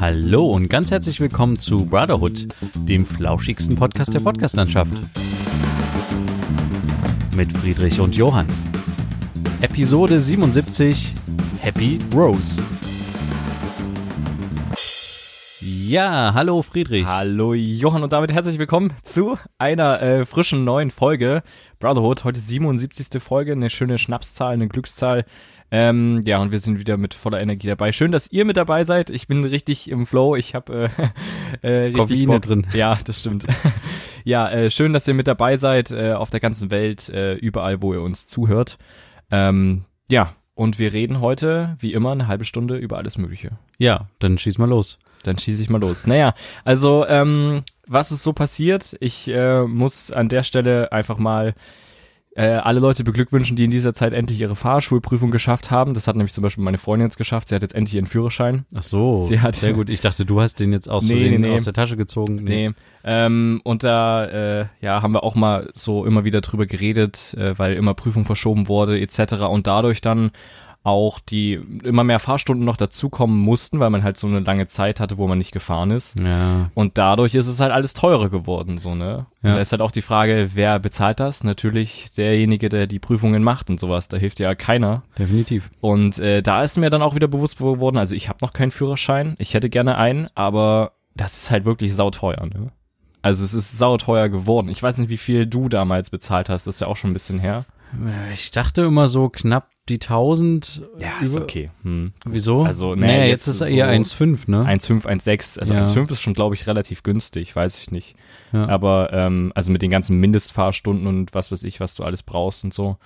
Hallo und ganz herzlich willkommen zu Brotherhood, dem flauschigsten Podcast der Podcastlandschaft. Mit Friedrich und Johann. Episode 77 Happy Rose. Ja, hallo Friedrich. Hallo Johann und damit herzlich willkommen zu einer äh, frischen neuen Folge Brotherhood. Heute 77. Folge, eine schöne Schnapszahl, eine Glückszahl. Ähm, ja, und wir sind wieder mit voller Energie dabei. Schön, dass ihr mit dabei seid. Ich bin richtig im Flow. Ich habe äh, äh, richtig Koffeine Bock. drin. Ja, das stimmt. ja, äh, schön, dass ihr mit dabei seid äh, auf der ganzen Welt, äh, überall, wo ihr uns zuhört. Ähm, ja, und wir reden heute, wie immer, eine halbe Stunde über alles Mögliche. Ja, dann schieß mal los. Dann schieße ich mal los. Naja, also ähm, was ist so passiert? Ich äh, muss an der Stelle einfach mal äh, alle Leute beglückwünschen, die in dieser Zeit endlich ihre Fahrschulprüfung geschafft haben. Das hat nämlich zum Beispiel meine Freundin jetzt geschafft. Sie hat jetzt endlich ihren Führerschein. Ach so, Sie hat- sehr gut. Ich dachte, du hast den jetzt aus Nee, Versehen nee, nee. aus der Tasche gezogen. Nee. Ähm, und da äh, ja, haben wir auch mal so immer wieder drüber geredet, äh, weil immer Prüfung verschoben wurde etc. Und dadurch dann auch die immer mehr Fahrstunden noch dazukommen mussten, weil man halt so eine lange Zeit hatte, wo man nicht gefahren ist. Ja, Und dadurch ist es halt alles teurer geworden, so, ne? Ja. Und da ist halt auch die Frage, wer bezahlt das? Natürlich derjenige, der die Prüfungen macht und sowas. Da hilft ja keiner. definitiv. Und äh, da ist mir dann auch wieder bewusst geworden, also ich habe noch keinen Führerschein. Ich hätte gerne einen, aber das ist halt wirklich sauteuer, ne? Also es ist sauteuer geworden. Ich weiß nicht, wie viel du damals bezahlt hast. Das ist ja auch schon ein bisschen her. Ich dachte immer so knapp die 1000. über- Hm. Wieso? Also, nee, naja, jetzt jetzt ist ist eher so 1,5, ne? 1,5, 1,6. Also Ja. 1,5 ist schon, glaube ich, relativ günstig, weiß ich nicht. Ja. Aber ähm, also mit den ganzen Mindestfahrstunden und was weiß ich, was du alles brauchst und so.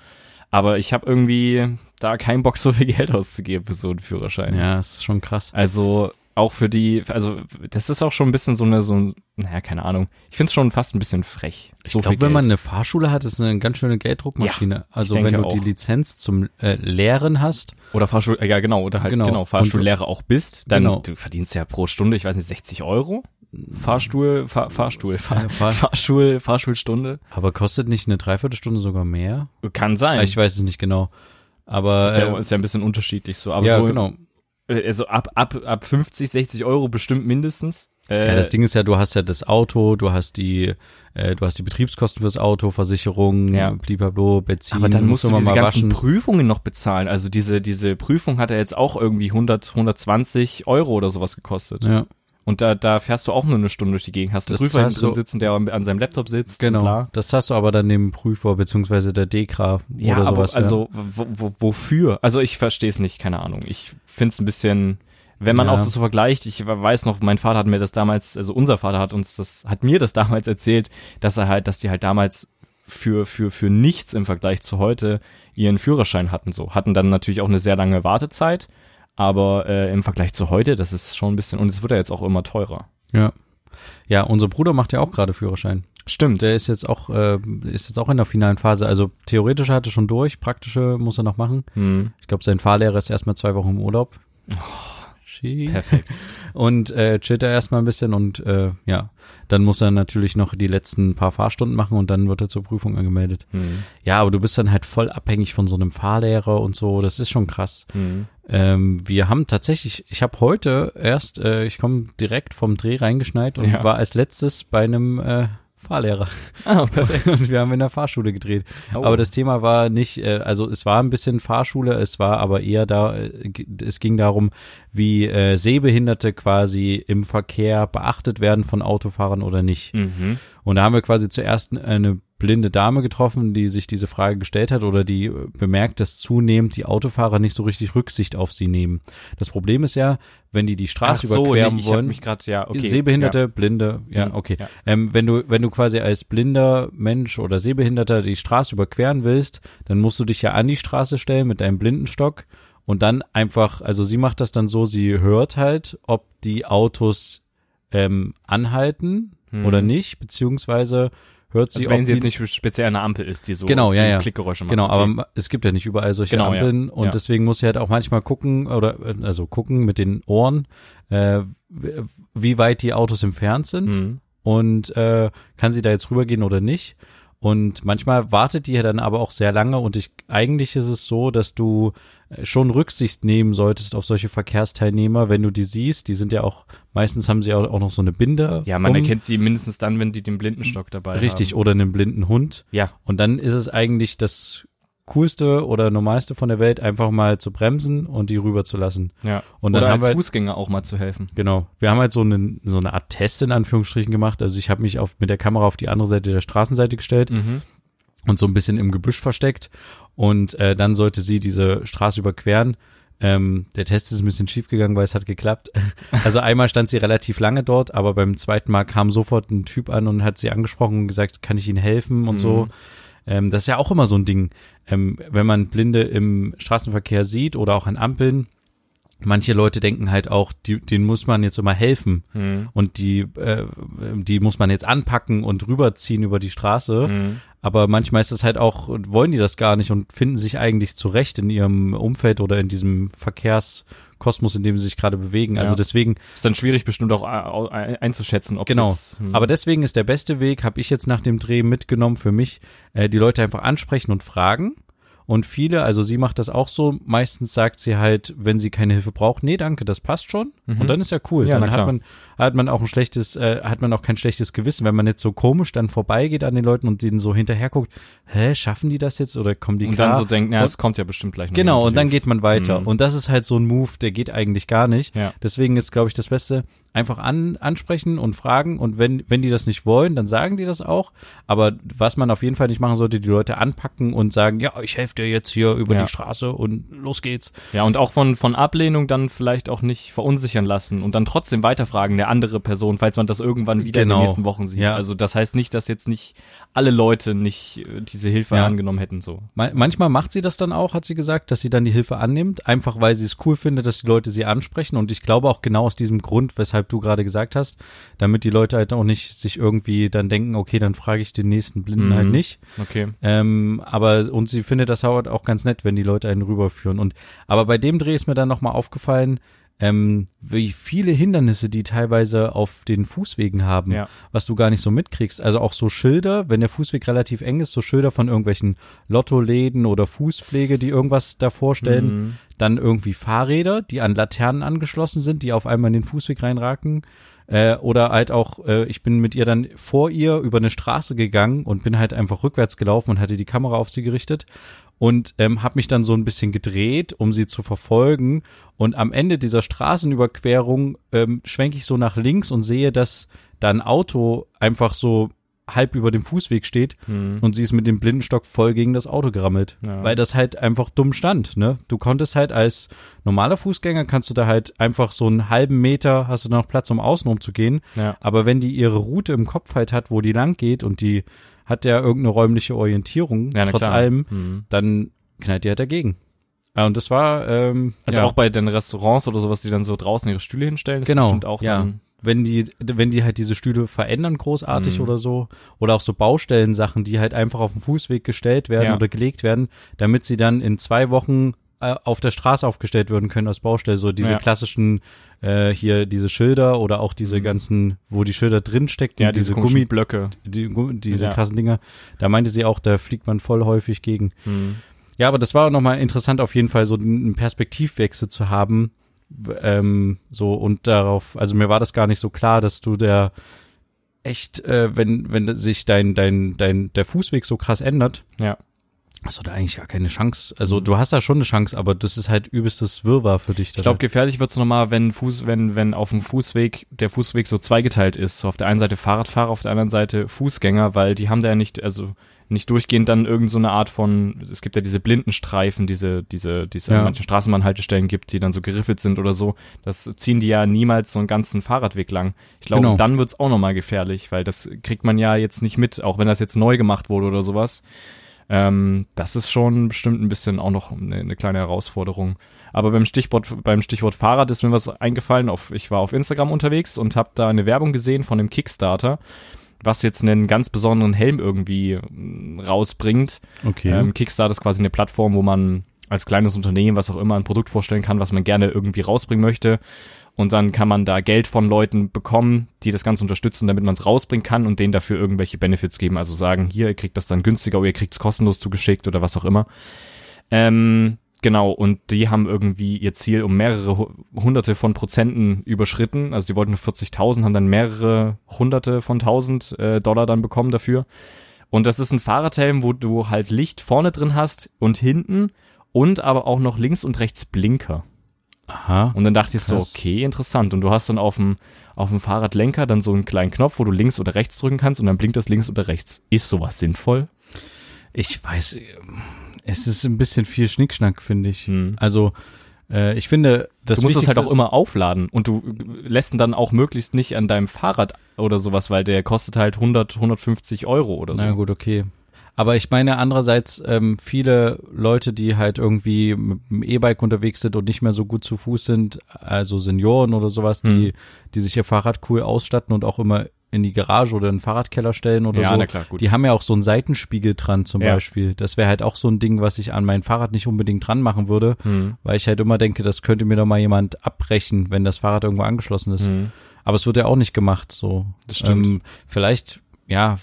Aber ich habe irgendwie da keinen Bock, so viel Geld auszugeben für so einen Führerschein. Ja, ist schon krass. Also auch für die, also das ist auch schon ein bisschen so eine, so ein, naja, keine Ahnung. Ich finde es schon fast ein bisschen frech. So ich glaube, wenn man eine Fahrschule hat, ist eine ganz schöne Gelddruckmaschine. also denke wenn du auch. die Lizenz zum äh, Lehren hast, Oder Fahrschul, äh, ja genau, oder halt Genau. genau, Fahrschullehrer auch bist, dann Genau. du verdienst ja pro Stunde, ich weiß nicht, 60 Euro? Fahrstuhl, Fahr, Fahrstuhl, Fahr, Ja, Fahr- Fahrschul, Fahrschulstunde. aber kostet nicht eine Dreiviertelstunde sogar mehr? Kann sein. Ich weiß es nicht genau. Aber ist, ja, äh, ist ja ein bisschen unterschiedlich so. Aber ja, so, genau. Äh, also ab, ab, ab 50, 60 Euro bestimmt mindestens. Äh, Ja, das Ding ist ja, du hast ja das Auto, du hast die, äh, du hast die Betriebskosten fürs Auto, Versicherung, Ja. bliblablub, Benzin. aber dann musst du diese ganzen waschen. Prüfungen noch bezahlen. Also diese, diese Prüfung hat ja jetzt auch irgendwie 100, 120 Euro oder sowas gekostet. Ja, Und da, da fährst du auch nur eine Stunde durch die Gegend. Hast einen Das Prüfer heißt drin sitzen, der an seinem Laptop sitzt. genau. Das hast du aber dann dem Prüfer beziehungsweise der Dekra Ja, oder aber sowas. also wo, wo, wofür? Also ich verstehe es nicht, keine Ahnung. Ich find's ein bisschen, wenn man Ja. auch das so vergleicht, ich weiß noch, mein Vater hat mir das damals, also unser Vater hat uns das, hat mir das damals erzählt, dass er halt, dass die halt damals für, für, für nichts im Vergleich zu heute ihren Führerschein hatten so. Hatten dann natürlich auch eine sehr lange Wartezeit, aber äh, im Vergleich zu heute, das ist schon ein bisschen, und es wird ja jetzt auch immer teurer. Ja. Ja, unser Bruder macht ja auch gerade Führerschein. Stimmt. Der ist jetzt auch, äh, ist jetzt auch in der finalen Phase. Also theoretisch hat er schon durch, praktische muss er noch machen. Hm. Ich glaube, sein Fahrlehrer ist erstmal zwei Wochen im Urlaub. Perfekt. Und äh, chillt er erstmal ein bisschen und äh, ja, dann muss er natürlich noch die letzten paar Fahrstunden machen und dann wird er zur Prüfung angemeldet. Hm. Ja, aber du bist dann halt voll abhängig von so einem Fahrlehrer und so. Das ist schon krass. Hm. Ähm, wir haben tatsächlich, ich habe heute erst, äh, ich komme direkt vom Dreh reingeschneit und Ja. war als letztes bei einem äh, Fahrlehrer. Ah, perfekt. Und wir haben in der Fahrschule gedreht. Oh. Aber das Thema war nicht, äh, also es war ein bisschen Fahrschule, es war aber eher da, äh, es ging darum, wie äh, Sehbehinderte quasi im Verkehr beachtet werden von Autofahrern oder nicht. Mhm. Und da haben wir quasi zuerst eine blinde Dame getroffen, die sich diese Frage gestellt hat oder die äh, bemerkt, dass zunehmend die Autofahrer nicht so richtig Rücksicht auf sie nehmen. Das Problem ist ja, wenn die die Straße überqueren nee, wollen, mich gerade ja, okay. Sehbehinderte, ja. Blinde, ja, Mhm, okay. ja. Ähm, wenn du, wenn du quasi als blinder Mensch oder Sehbehinderter die Straße überqueren willst, dann musst du dich ja an die Straße stellen mit deinem Blindenstock und dann einfach, also sie macht das dann so, sie hört halt, ob die Autos ähm, anhalten Mhm. oder nicht, beziehungsweise hört sie, Also wenn sie jetzt nicht speziell eine Ampel ist, die so, Genau, so ja, ja. Klickgeräusche macht. Genau, okay. aber es gibt ja nicht überall solche Genau, ja. Ampeln und Ja. deswegen muss sie halt auch manchmal gucken oder also gucken mit den Ohren, äh, wie weit die Autos entfernt sind Mhm. und äh, kann sie da jetzt rübergehen oder nicht. Und manchmal wartet die dann aber auch sehr lange und ich, eigentlich ist es so, dass du äh, schon Rücksicht nehmen solltest auf solche Verkehrsteilnehmer, wenn du die siehst. Die sind ja auch, meistens haben sie auch, auch noch so eine Binde. Ja, man um. erkennt sie mindestens dann, wenn die den Blindenstock dabei Richtig, haben. oder einen blinden Hund. Ja. Und dann ist es eigentlich das coolste oder normalste von der Welt, einfach mal zu bremsen und die rüberzulassen. Ja. Und dann Oder haben als wir- Fußgänger auch mal zu helfen. Genau. Wir haben halt so eine, so eine Art Test in Anführungsstrichen gemacht. Also ich habe mich auf, mit der Kamera auf die andere Seite der Straßenseite gestellt Mhm. und so ein bisschen im Gebüsch versteckt. Und äh, dann sollte sie diese Straße überqueren. Ähm, der Test ist ein bisschen schief gegangen, weil es hat geklappt. Also einmal stand sie relativ lange dort, aber beim zweiten Mal kam sofort ein Typ an und hat sie angesprochen und gesagt, kann ich Ihnen helfen und so. Ähm, das ist ja auch immer so ein Ding, ähm, wenn man Blinde im Straßenverkehr sieht oder auch an Ampeln. Manche Leute denken halt auch, die, denen muss man jetzt immer helfen Mhm. und die, äh, die muss man jetzt anpacken und rüberziehen über die Straße. Mhm. Aber manchmal ist es halt auch, wollen die das gar nicht und finden sich eigentlich zurecht in ihrem Umfeld oder in diesem Verkehrskosmos, in dem sie sich gerade bewegen. Also Ja. deswegen, Ist dann schwierig bestimmt auch äh, ein- einzuschätzen, ob genau. Jetzt, hm. Aber deswegen ist der beste Weg, habe ich jetzt nach dem Dreh mitgenommen für mich, äh, die Leute einfach ansprechen und fragen. Und viele, also sie macht das auch so, meistens sagt sie halt, wenn sie keine Hilfe braucht, nee, danke, das passt schon. Mhm. Und dann ist ja cool. Ja, dann hat man, hat man auch ein schlechtes, äh, hat man auch kein schlechtes Gewissen, wenn man jetzt so komisch dann vorbeigeht an den Leuten und denen so hinterher guckt, hä, schaffen die das jetzt oder kommen die und klar? dann so denken, ja, Und- es kommt ja bestimmt gleich noch. Genau, und dann hilft. geht man weiter. Mhm. Und das ist halt so ein Move, der geht eigentlich gar nicht. Ja. Deswegen ist, glaube ich, das Beste, einfach an, ansprechen und fragen. Und wenn, wenn die das nicht wollen, dann sagen die das auch. Aber was man auf jeden Fall nicht machen sollte, die Leute anpacken und sagen, ja, ich helfe dir jetzt hier über Ja. die Straße und los geht's. Ja, und auch von, von Ablehnung dann vielleicht auch nicht verunsichern lassen und dann trotzdem weiterfragen der andere Person, falls man das irgendwann wieder in Genau. den nächsten Wochen sieht. Ja. Also das heißt nicht, dass jetzt nicht alle Leute nicht äh, diese Hilfe Ja. angenommen hätten, so. Ma- Manchmal macht sie das dann auch, hat sie gesagt, dass sie dann die Hilfe annimmt, einfach weil sie es cool findet, dass die Leute sie ansprechen. Und ich glaube auch genau aus diesem Grund, weshalb du gerade gesagt hast, damit die Leute halt auch nicht sich irgendwie dann denken, okay, dann frage ich den nächsten Blinden Mhm. halt nicht. Okay. Ähm, aber und sie findet das halt auch ganz nett, wenn die Leute einen rüberführen. Und aber bei dem Dreh ist mir dann nochmal aufgefallen, ähm, wie viele Hindernisse die teilweise auf den Fußwegen haben, Ja. was du gar nicht so mitkriegst. Also auch so Schilder, wenn der Fußweg relativ eng ist, so Schilder von irgendwelchen Lottoläden oder Fußpflege, die irgendwas davor stellen. Mhm. Dann irgendwie Fahrräder, die an Laternen angeschlossen sind, die auf einmal in den Fußweg reinraken. Äh, oder halt auch, äh, ich bin mit ihr dann vor ihr über eine Straße gegangen und bin halt einfach rückwärts gelaufen und hatte die Kamera auf sie gerichtet und ähm, habe mich dann so ein bisschen gedreht, um sie zu verfolgen. Und am Ende dieser Straßenüberquerung ähm, schwenke ich so nach links und sehe, dass da ein Auto einfach so halb über dem Fußweg steht Mhm. und sie ist mit dem Blindenstock voll gegen das Auto gerammelt, Ja. weil das halt einfach dumm stand, ne? Du konntest halt als normaler Fußgänger kannst du da halt einfach so einen halben Meter hast du noch Platz, um außenrum zu gehen, Ja. aber wenn die ihre Route im Kopf halt hat, wo die lang geht und die hat ja irgendeine räumliche Orientierung, Ja, trotz klar. allem, Mhm. dann knallt die halt dagegen. Und das war, ähm, Also ja, auch bei den Restaurants oder sowas, die dann so draußen ihre Stühle hinstellen, ist Genau, auch ja. dann. wenn die, wenn die halt diese Stühle verändern großartig Mhm. oder so, oder auch so Baustellensachen, die halt einfach auf dem Fußweg gestellt werden Ja. oder gelegt werden, damit sie dann in zwei Wochen auf der Straße aufgestellt werden können als Baustelle, so diese Ja. klassischen äh, hier diese Schilder oder auch diese Mhm. ganzen, wo die Schilder drin stecken, Ja, diese, diese komischen Gummi, Blöcke. die, diese Ja. krassen Dinger. Da meinte sie auch, da fliegt man voll häufig gegen. Mhm. Ja, aber das war nochmal interessant, auf jeden Fall so einen Perspektivwechsel zu haben. Ähm, so und darauf, also mir war das gar nicht so klar, dass du der echt, äh, wenn, wenn sich dein, dein, dein, der Fußweg so krass ändert, Ja. Hast du da eigentlich gar keine Chance. Also du hast da schon eine Chance, aber das ist halt übelstes Wirrwarr für dich. Ich glaube, gefährlich wird's nochmal, wenn Fuß, wenn, wenn auf dem Fußweg der Fußweg so zweigeteilt ist. So auf der einen Seite Fahrradfahrer, auf der anderen Seite Fußgänger, weil die haben da ja nicht, also nicht durchgehend dann irgend so eine Art von, es gibt ja diese Blindenstreifen, diese, diese, die es Ja. an manchen Straßenbahnhaltestellen gibt, die dann so geriffelt sind oder so. Das ziehen die ja niemals so einen ganzen Fahrradweg lang. Ich glaube, Genau. dann wird's auch nochmal gefährlich, weil das kriegt man ja jetzt nicht mit, auch wenn das jetzt neu gemacht wurde oder sowas. Ähm, das ist schon bestimmt ein bisschen auch noch eine, eine kleine Herausforderung. Aber beim Stichwort, beim Stichwort Fahrrad ist mir was eingefallen. Auf, ich war auf Instagram unterwegs und habe da eine Werbung gesehen von einem Kickstarter, was jetzt einen ganz besonderen Helm irgendwie mm, rausbringt. Okay. Ähm, Kickstarter ist quasi eine Plattform, wo man als kleines Unternehmen, was auch immer, ein Produkt vorstellen kann, was man gerne irgendwie rausbringen möchte. Und dann kann man da Geld von Leuten bekommen, die das Ganze unterstützen, damit man es rausbringen kann und denen dafür irgendwelche Benefits geben. Also sagen, hier, ihr kriegt das dann günstiger oder ihr kriegt es kostenlos zugeschickt oder was auch immer. Ähm, genau, und die haben irgendwie ihr Ziel um mehrere hunderte von Prozenten überschritten. Also die wollten 40.000, haben dann mehrere hunderte von tausend äh, Dollar dann bekommen dafür. Und das ist ein Fahrradhelm, wo du halt Licht vorne drin hast und hinten und aber auch noch links und rechts Blinker. Aha. Und dann dachte ich so, okay, interessant. Und du hast dann auf dem, auf dem Fahrradlenker dann so einen kleinen Knopf, wo du links oder rechts drücken kannst und dann blinkt das links oder rechts. Ist sowas sinnvoll? Ich weiß, es ist ein bisschen viel Schnickschnack, finde ich. Hm. Also, äh, ich finde, das du musst es halt Wichtigste auch immer aufladen und du lässt ihn dann auch möglichst nicht an deinem Fahrrad oder sowas, weil der kostet halt 100, 150 Euro oder so. Na gut, okay. Aber ich meine andererseits ähm, viele Leute, die halt irgendwie mit dem E-Bike unterwegs sind und nicht mehr so gut zu Fuß sind, also Senioren oder sowas, die, Hm. die sich ihr Fahrrad cool ausstatten und auch immer in die Garage oder in den Fahrradkeller stellen oder Ja, so. na klar, gut. Die haben ja auch so einen Seitenspiegel dran zum Ja. Beispiel. Das wäre halt auch so ein Ding, was ich an mein Fahrrad nicht unbedingt dran machen würde, Hm. weil ich halt immer denke, das könnte mir doch mal jemand abbrechen, wenn das Fahrrad irgendwo angeschlossen ist. Hm. Aber es wird ja auch nicht gemacht, so. Das stimmt. Ähm, vielleicht, ja,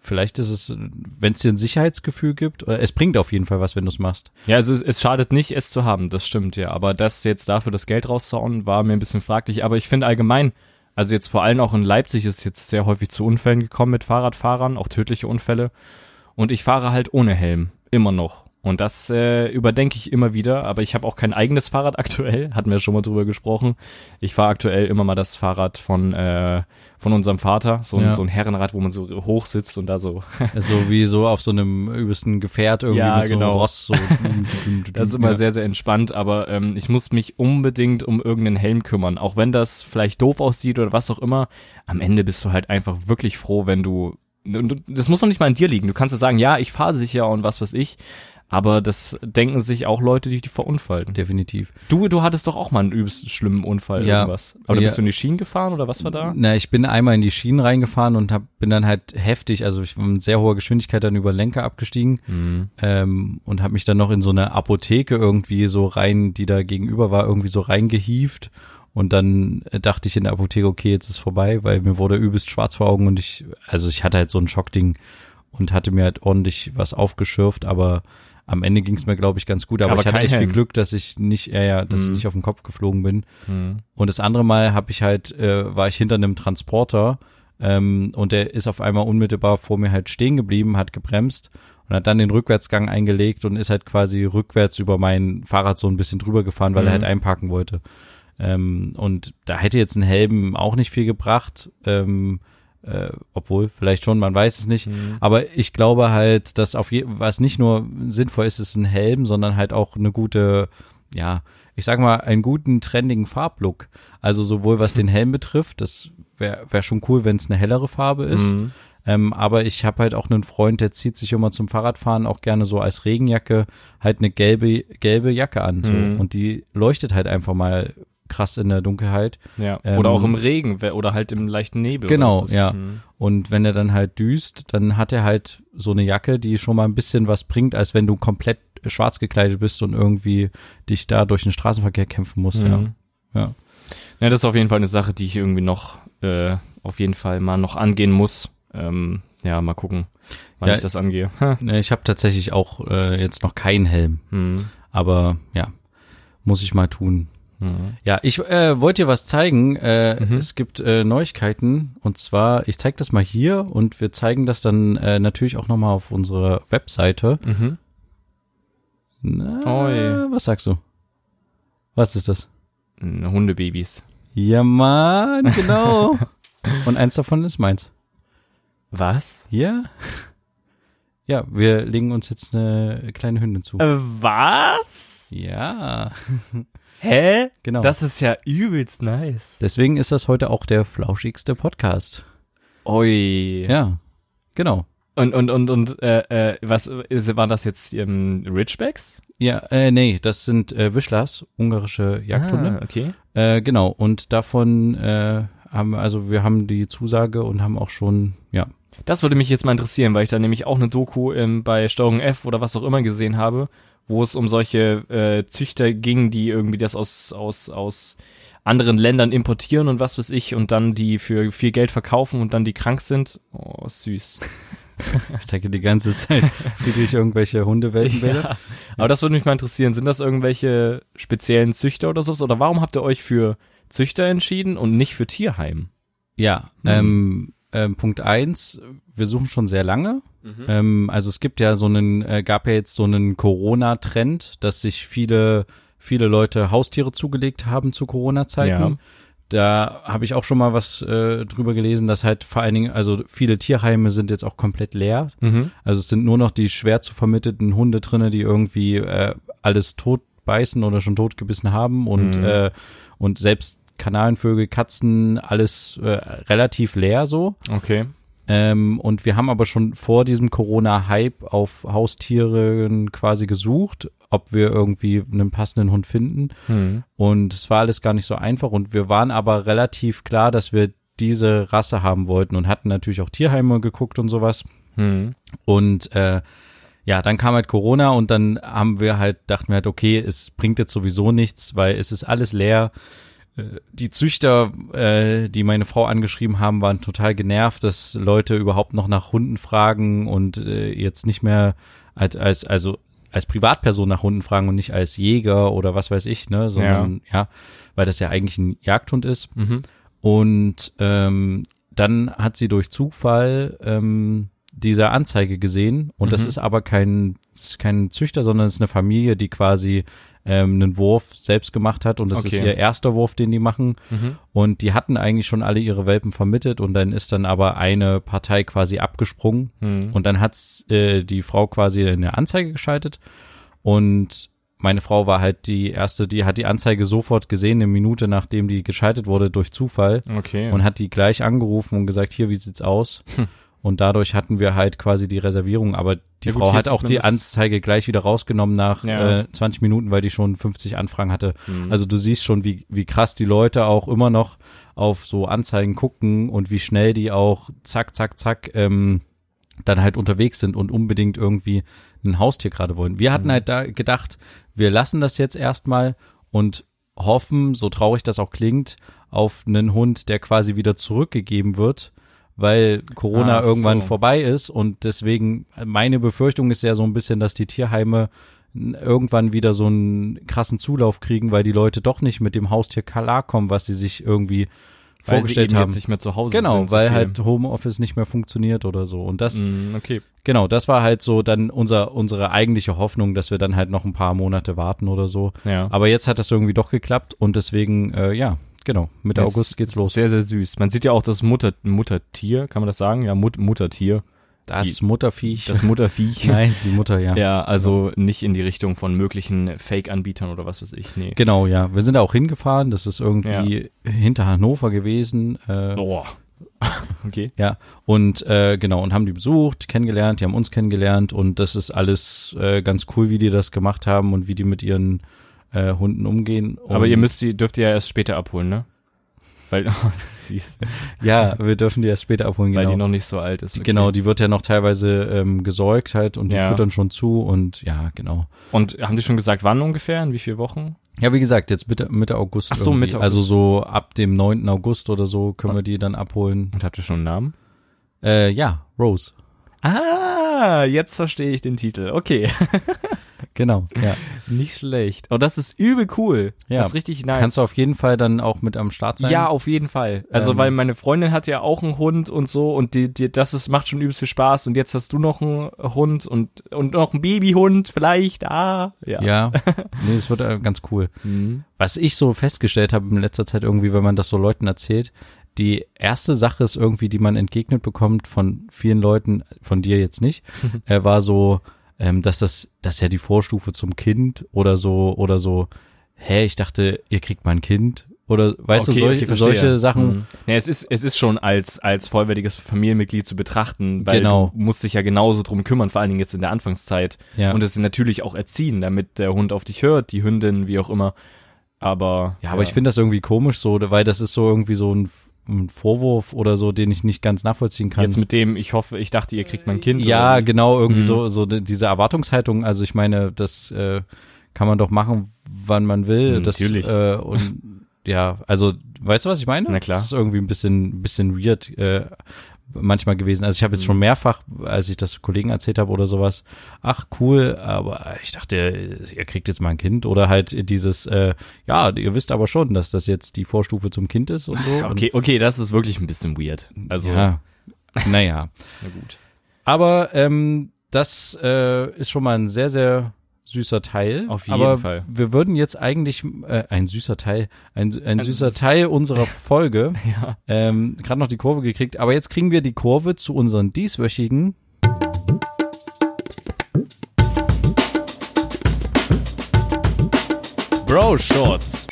vielleicht ist es, wenn es dir ein Sicherheitsgefühl gibt, oder es bringt auf jeden Fall was, wenn du es machst. Ja, also es, es schadet nicht, es zu haben, das stimmt ja. Aber das jetzt dafür das Geld rauszuhauen, war mir ein bisschen fraglich. Aber ich finde allgemein, also jetzt vor allem auch in Leipzig ist jetzt sehr häufig zu Unfällen gekommen mit Fahrradfahrern, auch tödliche Unfälle. Und ich fahre halt ohne Helm, immer noch. Und das äh, überdenke ich immer wieder, aber ich habe auch kein eigenes Fahrrad aktuell, hatten wir schon mal drüber gesprochen. Ich fahre aktuell immer mal das Fahrrad von, äh, von unserem Vater, so ein, Ja. so ein Herrenrad, wo man so hoch sitzt und da so Also wie so auf so einem übelsten Gefährt irgendwie Ja, mit so einem genau. Ross. So. Das ist immer ja. sehr, sehr entspannt, aber ähm, ich muss mich unbedingt um irgendeinen Helm kümmern. Auch wenn das vielleicht doof aussieht oder was auch immer. Am Ende bist du halt einfach wirklich froh, wenn du. und du- Das muss doch nicht mal an dir liegen. Du kannst ja sagen, ja, ich fahre sicher und was weiß ich. Aber das denken sich auch Leute, die die verunfallen. Definitiv. Du, du hattest doch auch mal einen übelst schlimmen Unfall Ja. irgendwas. Aber Ja. bist du in die Schienen gefahren oder was war da? Na, ich bin einmal in die Schienen reingefahren und hab, bin dann halt heftig, also ich war mit sehr hoher Geschwindigkeit dann über Lenker abgestiegen Mhm. ähm, und habe mich dann noch in so eine Apotheke irgendwie so rein, die da gegenüber war, irgendwie so reingehieft. Und dann dachte ich in der Apotheke, okay, jetzt ist vorbei, weil mir wurde übelst schwarz vor Augen und ich, also ich hatte halt so ein Schockding und hatte mir halt ordentlich was aufgeschürft, aber am Ende ging es mir, glaube ich, ganz gut. Aber, Aber ich hatte echt viel Helm. Glück, dass ich nicht, ja, ja, dass ich Mhm. nicht auf den Kopf geflogen bin. Mhm. Und das andere Mal habe ich halt, äh, war ich hinter einem Transporter ähm, und der ist auf einmal unmittelbar vor mir halt stehen geblieben, hat gebremst und hat dann den Rückwärtsgang eingelegt und ist halt quasi rückwärts über mein Fahrrad so ein bisschen drüber gefahren, weil er Mhm. halt einparken wollte. Ähm, und da hätte jetzt ein Helm auch nicht viel gebracht, ähm, äh, obwohl vielleicht schon, man weiß es nicht. Mhm. Aber ich glaube halt, dass auf je, was nicht nur sinnvoll ist, ist ein Helm, sondern halt auch eine gute, ja, ich sag mal, einen guten trendigen Farblook. Also sowohl was den Helm betrifft, das wäre wär schon cool, wenn es eine hellere Farbe ist. Mhm. Ähm, aber ich habe halt auch einen Freund, der zieht sich immer zum Fahrradfahren auch gerne so als Regenjacke halt eine gelbe, gelbe Jacke an. So. Mhm. Und die leuchtet halt einfach mal krass in der Dunkelheit. Ja. Ähm, oder auch im Regen oder halt im leichten Nebel. Genau, ja. Mhm. Und wenn er dann halt düst, dann hat er halt so eine Jacke, die schon mal ein bisschen was bringt, als wenn du komplett schwarz gekleidet bist und irgendwie dich da durch den Straßenverkehr kämpfen musst. Ja. Mhm. Ja. Ja, das ist auf jeden Fall eine Sache, die ich irgendwie noch äh, auf jeden Fall mal noch angehen muss. Ähm, ja, mal gucken, wann Ja. ich das angehe. Ne, Ich habe tatsächlich auch äh, jetzt noch keinen Helm, hm. aber ja, muss ich mal tun. Mhm. Ja, ich äh, wollte dir was zeigen. Äh, Mhm. Es gibt äh, Neuigkeiten und zwar, ich zeige das mal hier und wir zeigen das dann äh, natürlich auch nochmal auf unserer Webseite. Mhm. Na, Oi. was sagst du? Was ist das? Hm, Hundebabys. Ja, Mann, genau. und eins davon ist meins. Was? Ja? Ja, wir legen uns jetzt eine kleine Hündin zu. Äh, was? Ja, Hä? genau. Das ist ja übelst nice. Deswegen ist das heute auch der flauschigste Podcast. Oi. Ja, genau. Und, und, und, und, äh, äh, was, ist, waren das jetzt ähm, Ridgebacks? Ja, äh, nee, das sind äh, Wischlers, ungarische Jagdhunde. Ah, okay. Äh, genau, und davon äh, haben wir, also wir haben die Zusage und haben auch schon, ja, Das würde mich jetzt mal interessieren, weil ich da nämlich auch eine Doku ähm, bei Steuerung F oder was auch immer gesehen habe, wo es um solche äh, Züchter ging, die irgendwie das aus, aus, aus anderen Ländern importieren und was weiß ich und dann die für viel Geld verkaufen und dann die krank sind. Oh, süß. Ich zeige die ganze Zeit Friedrich irgendwelche Hundewelpenbilder. Ja. Aber das würde mich mal interessieren. Sind das irgendwelche speziellen Züchter oder sowas? Oder warum habt ihr euch für Züchter entschieden und nicht für Tierheim? Ja, Mhm. ähm, ähm, Punkt eins, wir suchen schon sehr lange. Ähm, also es gibt ja so einen, äh, gab ja jetzt so einen Corona-Trend, dass sich viele, viele Leute Haustiere zugelegt haben zu Corona-Zeiten. Ja. Da habe ich auch schon mal was äh, drüber gelesen, dass halt vor allen Dingen, also viele Tierheime sind jetzt auch komplett leer. Mhm. Also es sind nur noch die schwer zu vermittelten Hunde drinne, die irgendwie äh, alles tot beißen oder schon tot gebissen haben und Mhm. äh, und selbst Kanalenvögel, Katzen, alles äh, relativ leer so. Okay. Ähm, und wir haben aber schon vor diesem Corona-Hype auf Haustieren quasi gesucht, ob wir irgendwie einen passenden Hund finden. Mhm. Und es war alles gar nicht so einfach. Und wir waren aber relativ klar, dass wir diese Rasse haben wollten und hatten natürlich auch Tierheime geguckt und sowas. Mhm. Und äh, ja, dann kam halt Corona und dann haben wir halt, dachten wir halt, okay, es bringt jetzt sowieso nichts, weil es ist alles leer. Äh, Die Züchter, äh, die meine Frau angeschrieben haben, waren total genervt, dass Leute überhaupt noch nach Hunden fragen und äh, jetzt nicht mehr als, als also als Privatperson nach Hunden fragen und nicht als Jäger oder was weiß ich, ne, sondern ja, weil das ja eigentlich ein Jagdhund ist. Mhm. Und ähm, dann hat sie durch Zufall ähm, diese Anzeige gesehen und das Mhm. ist aber kein, das kein Züchter, sondern es ist eine Familie, die quasi ähm, einen Wurf selbst gemacht hat und das ist Okay. ihr erster Wurf, den die machen Mhm. und die hatten eigentlich schon alle ihre Welpen vermittelt und dann ist dann aber eine Partei quasi abgesprungen Mhm. und dann hat äh, die Frau quasi eine Anzeige geschaltet und meine Frau war halt die erste, die hat die Anzeige sofort gesehen, eine Minute nachdem die geschaltet wurde durch Zufall Okay. und hat die gleich angerufen und gesagt, hier, wie sieht's aus? Und dadurch hatten wir halt quasi die Reservierung, aber die Ja gut, Frau hier hat auch die Anzeige gleich wieder rausgenommen nach Ja. äh, 20 Minuten, weil die schon 50 Anfragen hatte. Mhm. Also du siehst schon, wie, wie krass die Leute auch immer noch auf so Anzeigen gucken und wie schnell die auch zack, zack, zack ähm, dann halt unterwegs sind und unbedingt irgendwie ein Haustier gerade wollen. Wir hatten Mhm. halt da gedacht, wir lassen das jetzt erstmal und hoffen, so traurig das auch klingt, auf einen Hund, der quasi wieder zurückgegeben wird, weil Corona Ach irgendwann so. vorbei ist und deswegen meine Befürchtung ist ja so ein bisschen, dass die Tierheime irgendwann wieder so einen krassen Zulauf kriegen, weil die Leute doch nicht mit dem Haustier klarkommen, was sie sich irgendwie Weil vorgestellt sie eben haben. jetzt nicht mehr zu Hause Genau, sind. weil halt Homeoffice nicht mehr funktioniert oder so. Und das, Mhm, okay. genau, das war halt so dann unser, unsere eigentliche Hoffnung, dass wir dann halt noch ein paar Monate warten oder so. Ja. Aber jetzt hat das irgendwie doch geklappt und deswegen, äh, ja, genau, Mitte Das August geht's los. Sehr, sehr süß. Man sieht ja auch das Mutter, Muttertier, kann man das sagen? Ja, Mut, Muttertier. Das Mutterviech. Das Mutterviech. Nein, die Mutter, ja. Ja, also nicht in die Richtung von möglichen Fake-Anbietern oder was weiß ich. Nee. Genau, ja. Wir sind da auch hingefahren. Das ist irgendwie hinter Hannover gewesen. Äh, Boah. okay. Ja, und äh, genau, und haben die besucht, kennengelernt, die haben uns kennengelernt und das ist alles äh, ganz cool, wie die das gemacht haben und wie die mit ihren äh, Hunden umgehen. Und, Aber ihr müsst die, dürft ihr ja erst später abholen, ne? Weil, oh, süß. Ja, wir dürfen die erst später abholen, Weil genau. die noch nicht so alt ist. Die- okay. Genau, die wird ja noch teilweise ähm, gesäugt halt und die Ja. füttern schon zu und ja, genau. Und haben die schon gesagt, wann ungefähr? In wie vielen Wochen? Ja, wie gesagt, jetzt Mitte, Mitte August. Ach so, irgendwie. Mitte August. Also so ab dem 9. August oder so können wir die dann abholen. Und habt ihr schon einen Namen? Äh, ja, Rose. Ah, jetzt verstehe ich den Titel. Okay. Genau, ja. Nicht schlecht. Oh, das ist übel cool. Ja. Das ist richtig nice. Kannst du auf jeden Fall dann auch mit am Start sein? Ja, auf jeden Fall. Also, Ähm, weil meine Freundin hat ja auch einen Hund und so und die, die, das ist, macht schon übelst viel Spaß und jetzt hast du noch einen Hund und, und noch einen Babyhund vielleicht, ah, ja. Ja, nee, es wird äh, ganz cool. Mhm. Was ich so festgestellt habe in letzter Zeit irgendwie, wenn man das so Leuten erzählt, die erste Sache ist irgendwie, die man entgegnet bekommt von vielen Leuten, von dir jetzt nicht, äh, war so, ähm, dass das, das ist ja die Vorstufe zum Kind oder so, oder so, hä, ich dachte, ihr kriegt mal ein Kind oder weißt du, Okay, solche, okay, solche Sachen. Mhm. Nee, es ist, es ist schon als, als vollwertiges Familienmitglied zu betrachten, weil Genau. du musst dich ja genauso drum kümmern, vor allen Dingen jetzt in der Anfangszeit. Ja. Und es natürlich auch erziehen, damit der Hund auf dich hört, die Hündin, wie auch immer. Aber. Ja, aber ich finde das irgendwie komisch so, weil das ist so irgendwie so ein ein Vorwurf oder so, den ich nicht ganz nachvollziehen kann. Jetzt mit dem, ich hoffe, ich dachte, ihr kriegt mein Kind. ja, oder genau, irgendwie Mhm. so, so die- diese Erwartungshaltung. Also ich meine, das äh, kann man doch machen, wann man will. Das, Natürlich. Äh, und ja, also weißt du, was ich meine? Na klar. Das ist irgendwie ein bisschen, bisschen weird äh, manchmal gewesen. Also ich habe jetzt Mhm. schon mehrfach, als ich das Kollegen erzählt habe oder sowas, ach cool, aber ich dachte, ihr kriegt jetzt mal ein Kind oder halt dieses, äh, ja, ihr wisst aber schon, dass das jetzt die Vorstufe zum Kind ist und so. Okay, okay, das ist wirklich ein bisschen weird. Also, ja, naja. na gut. Aber ähm, das äh, ist schon mal ein sehr, sehr süßer Teil. Auf jeden Aber Fall. wir würden jetzt eigentlich äh, ein süßer Teil, ein, ein Ein süßer süß- Teil unserer Folge, Ja. ähm, gerade noch die Kurve gekriegt. Aber jetzt kriegen wir die Kurve zu unseren dieswöchigen. Bro Shorts.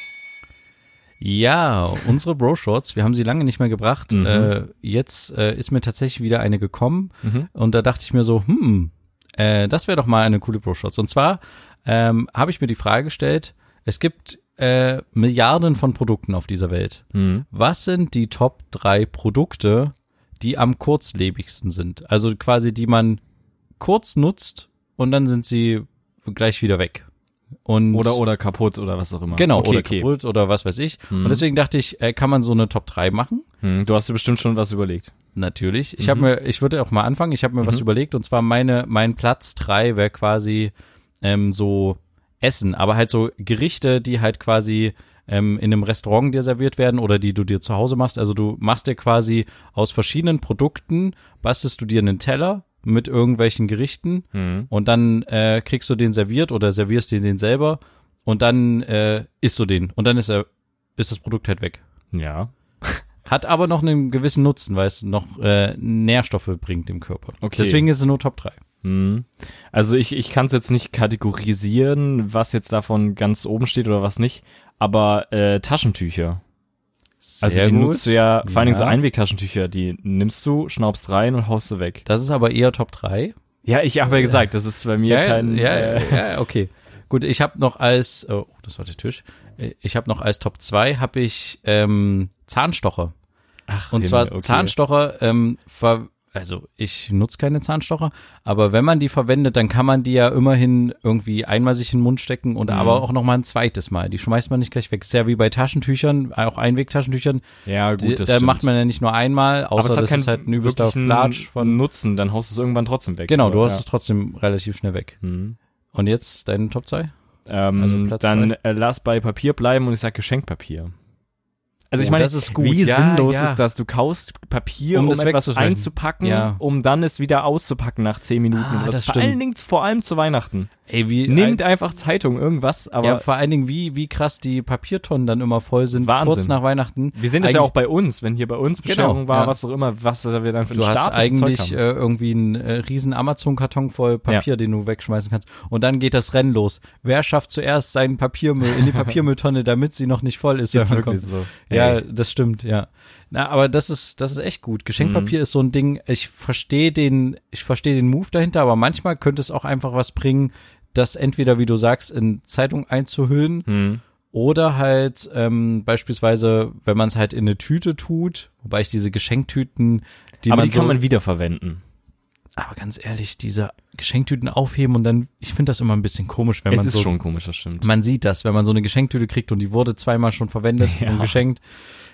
Ja, unsere Bro Shorts, wir haben sie lange nicht mehr gebracht. Mhm. Äh, jetzt äh, ist mir tatsächlich wieder eine gekommen. Mhm. Und da dachte ich mir so, hm, äh, das wäre doch mal eine coole Pro-Shots. Und zwar ähm, habe ich mir die Frage gestellt, es gibt äh, Milliarden von Produkten auf dieser Welt. Mhm. Was sind die Top drei Produkte, die am kurzlebigsten sind? Also quasi, die man kurz nutzt und dann sind sie gleich wieder weg. Und Oder, oder kaputt oder was auch immer. genau, okay, oder okay. kaputt oder was weiß ich. Mhm. Und deswegen dachte ich, äh, kann man so eine Top 3 machen? Hm, du hast dir bestimmt schon was überlegt. Natürlich. Ich Mhm. habe mir, ich würde auch mal anfangen. Ich habe mir was Mhm. überlegt und zwar meine, mein Platz drei wäre quasi ähm, so Essen, aber halt so Gerichte, die halt quasi ähm, in einem Restaurant dir serviert werden oder die du dir zu Hause machst. Also du machst dir quasi aus verschiedenen Produkten, bastelst du dir einen Teller mit irgendwelchen Gerichten Hm. und dann äh, kriegst du den serviert oder servierst dir den selber und dann äh, isst du den und dann ist er ist das Produkt halt weg. Ja. Hat aber noch einen gewissen Nutzen, weil es noch äh, Nährstoffe bringt dem Körper. Okay. Deswegen ist es nur Top 3. Hm. Also ich, ich kann es jetzt nicht kategorisieren, was jetzt davon ganz oben steht oder was nicht, aber äh, Taschentücher. Also die nutzt du ja, vor allen Dingen so Einwegtaschentücher, die nimmst du, schnaubst rein und haust sie weg. Das ist aber eher Top 3. Ja, ich habe ja gesagt, das ist bei mir kein ja, äh, ja, okay. Gut, ich habe noch als, oh, das war der Tisch. Ich habe noch als Top 2 habe ich ähm, Zahnstocher. Ach, Und zwar okay. Zahnstocher, ähm, ver also ich nutze keine Zahnstocher, aber wenn man die verwendet, dann kann man die ja immerhin irgendwie einmal sich in den Mund stecken und Mhm. aber auch noch mal ein zweites Mal. Die schmeißt man nicht gleich weg. Ist ja wie bei Taschentüchern, auch Einwegtaschentüchern. Ja, Die, gut, das da stimmt. macht man ja nicht nur einmal, Aber außer es hat das ist halt ein übelster Flatsch von. Nutzen, dann haust du es irgendwann trotzdem weg. Genau, du hast es trotzdem relativ schnell weg. ja. Hm. Und jetzt deine Top 2? Ähm, Also Platz dann äh, lass bei Papier bleiben und ich sag Geschenkpapier. Also ich Oh, meine, das ist gut. wie Ja, sinnlos ja. ist das? Du kaufst Papier, Um um, das etwas einzupacken, Ja. um dann es wieder auszupacken nach zehn Minuten. Ah, oder das vor allen Dingen, vor allem zu Weihnachten. Ey, wie Nehmt einfach Zeitung, irgendwas, aber ja, vor allen Dingen, wie, wie krass die Papiertonnen dann immer voll sind, Wahnsinn. kurz nach Weihnachten. wir sehen das ja auch bei uns, wenn hier bei uns Bescherung Genau, war, was auch immer, was da wir dann für Du einen hast Stapel eigentlich äh, irgendwie einen äh, riesen Amazon-Karton voll Papier, den du wegschmeißen kannst. Und dann geht das Rennen los. Wer schafft zuerst seinen Papiermüll in die Papiermülltonne, damit sie noch nicht voll ist, Ist wirklich kommt? so. Ja, Ey. das stimmt, ja. Na, aber das ist, das ist echt gut. Mhm. Geschenkpapier ist so ein Ding, ich verstehe den, ich verstehe den Move dahinter, aber manchmal könnte es auch einfach was bringen, das entweder, wie du sagst, in Zeitung einzuhüllen Hm. oder halt ähm, beispielsweise, wenn man es halt in eine Tüte tut, wobei ich diese Geschenktüten, die aber man die so, kann man wiederverwenden. Aber ganz ehrlich, diese Geschenktüten aufheben und dann, ich finde das immer ein bisschen komisch, wenn Es man ist so, schon komisch, das stimmt. man sieht das, wenn man so eine Geschenktüte kriegt und die wurde zweimal schon verwendet Ja. und geschenkt.